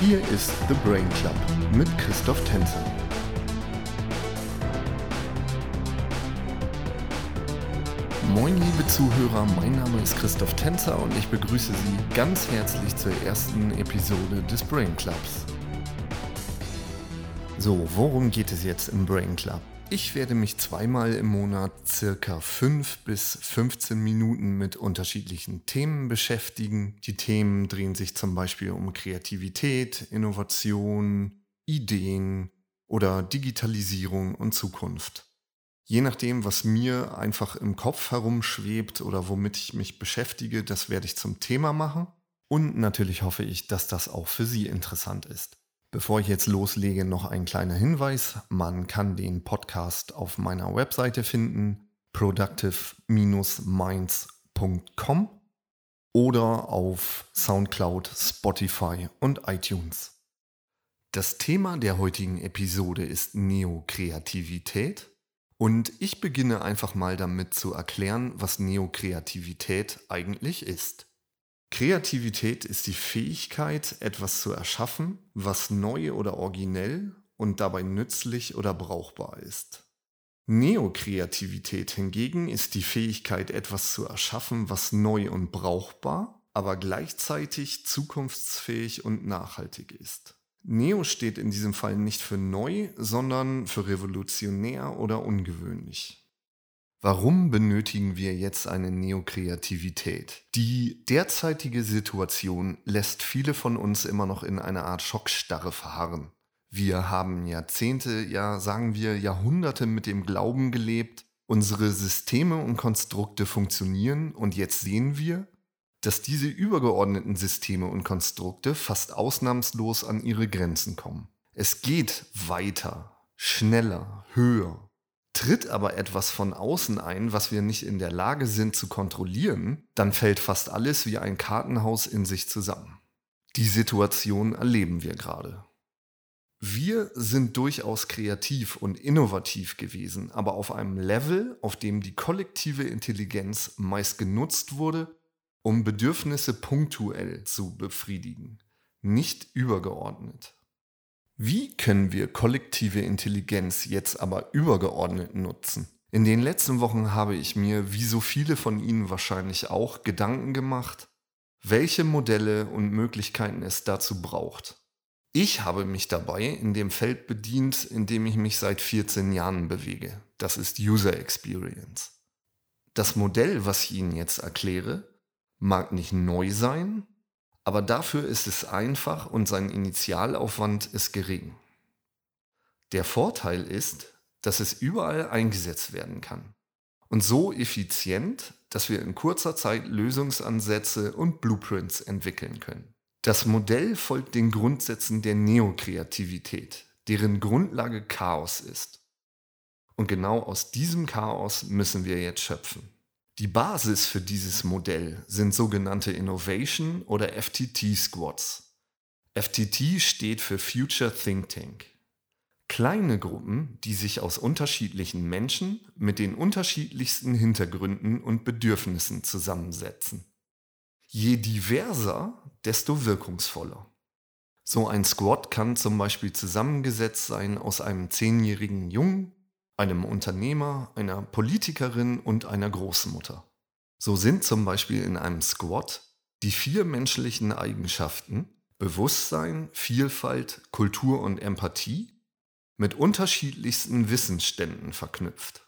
Hier ist The Brain Club mit Christoph Tänzer. Moin liebe Zuhörer, mein Name ist Christoph Tänzer und ich begrüße Sie ganz herzlich zur ersten Episode des Brain Clubs. So, worum geht es jetzt im Brain Club? Ich werde mich zweimal im Monat circa 5 bis 15 Minuten mit unterschiedlichen Themen beschäftigen. Die Themen drehen sich zum Beispiel um Kreativität, Innovation, Ideen oder Digitalisierung und Zukunft. Je nachdem, was mir einfach im Kopf herumschwebt oder womit ich mich beschäftige, das werde ich zum Thema machen. Und natürlich hoffe ich, dass das auch für Sie interessant ist. Bevor ich jetzt loslege, noch ein kleiner Hinweis. Man kann den Podcast auf meiner Webseite finden, productive-minds.com oder auf SoundCloud, Spotify und iTunes. Das Thema der heutigen Episode ist Neokreativität und ich beginne einfach mal damit zu erklären, was Neokreativität eigentlich ist. Kreativität ist die Fähigkeit, etwas zu erschaffen, was neu oder originell und dabei nützlich oder brauchbar ist. Neokreativität hingegen ist die Fähigkeit, etwas zu erschaffen, was neu und brauchbar, aber gleichzeitig zukunftsfähig und nachhaltig ist. Neo steht in diesem Fall nicht für neu, sondern für revolutionär oder ungewöhnlich. Warum benötigen wir jetzt eine Neokreativität? Die derzeitige Situation lässt viele von uns immer noch in einer Art Schockstarre verharren. Wir haben Jahrzehnte, ja sagen wir Jahrhunderte mit dem Glauben gelebt, unsere Systeme und Konstrukte funktionieren und jetzt sehen wir, dass diese übergeordneten Systeme und Konstrukte fast ausnahmslos an ihre Grenzen kommen. Es geht weiter, schneller, höher, Tritt aber etwas von außen ein, was wir nicht in der Lage sind zu kontrollieren, dann fällt fast alles wie ein Kartenhaus in sich zusammen. Die Situation erleben wir gerade. Wir sind durchaus kreativ und innovativ gewesen, aber auf einem Level, auf dem die kollektive Intelligenz meist genutzt wurde, um Bedürfnisse punktuell zu befriedigen, nicht übergeordnet. Wie können wir kollektive Intelligenz jetzt aber übergeordnet nutzen? In den letzten Wochen habe ich mir, wie so viele von Ihnen wahrscheinlich auch, Gedanken gemacht, welche Modelle und Möglichkeiten es dazu braucht. Ich habe mich dabei in dem Feld bedient, in dem ich mich seit 14 Jahren bewege. Das ist User Experience. Das Modell, was ich Ihnen jetzt erkläre, mag nicht neu sein, aber dafür ist es einfach und sein Initialaufwand ist gering. Der Vorteil ist, dass es überall eingesetzt werden kann. Und so effizient, dass wir in kurzer Zeit Lösungsansätze und Blueprints entwickeln können. Das Modell folgt den Grundsätzen der Neokreativität, deren Grundlage Chaos ist. Und genau aus diesem Chaos müssen wir jetzt schöpfen. Die Basis für dieses Modell sind sogenannte Innovation oder FTT Squads. FTT steht für Future Think Tank. Kleine Gruppen, die sich aus unterschiedlichen Menschen mit den unterschiedlichsten Hintergründen und Bedürfnissen zusammensetzen. Je diverser, desto wirkungsvoller. So ein Squad kann zum Beispiel zusammengesetzt sein aus einem zehnjährigen Jungen, einem Unternehmer, einer Politikerin und einer Großmutter. So sind zum Beispiel in einem Squad die vier menschlichen Eigenschaften Bewusstsein, Vielfalt, Kultur und Empathie mit unterschiedlichsten Wissensständen verknüpft.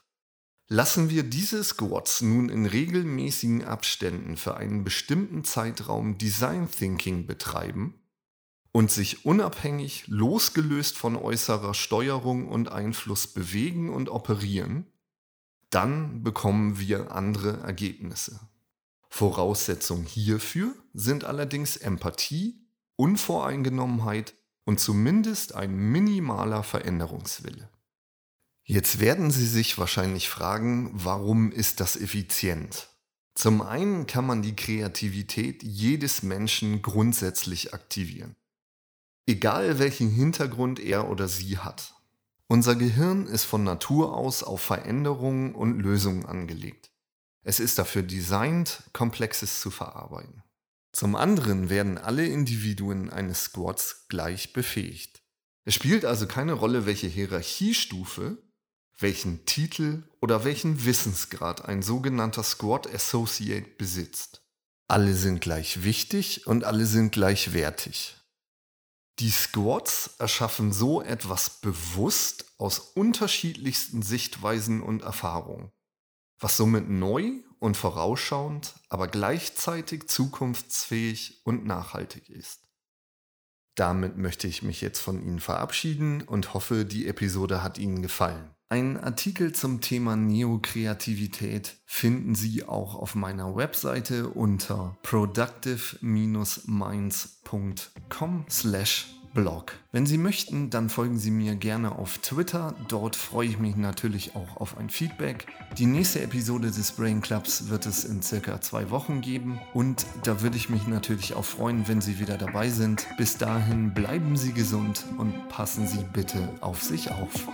Lassen wir diese Squads nun in regelmäßigen Abständen für einen bestimmten Zeitraum Design Thinking betreiben, und sich unabhängig, losgelöst von äußerer Steuerung und Einfluss bewegen und operieren, dann bekommen wir andere Ergebnisse. Voraussetzung hierfür sind allerdings Empathie, Unvoreingenommenheit und zumindest ein minimaler Veränderungswille. Jetzt werden Sie sich wahrscheinlich fragen, warum ist das effizient? Zum einen kann man die Kreativität jedes Menschen grundsätzlich aktivieren egal welchen Hintergrund er oder sie hat. Unser Gehirn ist von Natur aus auf Veränderungen und Lösungen angelegt. Es ist dafür designt, Komplexes zu verarbeiten. Zum anderen werden alle Individuen eines Squads gleich befähigt. Es spielt also keine Rolle, welche Hierarchiestufe, welchen Titel oder welchen Wissensgrad ein sogenannter Squad Associate besitzt. Alle sind gleich wichtig und alle sind gleichwertig. Die Squads erschaffen so etwas bewusst aus unterschiedlichsten Sichtweisen und Erfahrungen, was somit neu und vorausschauend, aber gleichzeitig zukunftsfähig und nachhaltig ist. Damit möchte ich mich jetzt von Ihnen verabschieden und hoffe, die Episode hat Ihnen gefallen. Einen Artikel zum Thema Neokreativität finden Sie auch auf meiner Webseite unter productive-minds.com slash Blog. Wenn Sie möchten, dann folgen Sie mir gerne auf Twitter. Dort freue ich mich natürlich auch auf ein Feedback. Die nächste Episode des Brain Clubs wird es in circa zwei Wochen geben und da würde ich mich natürlich auch freuen, wenn Sie wieder dabei sind. Bis dahin bleiben Sie gesund und passen Sie bitte auf sich auf.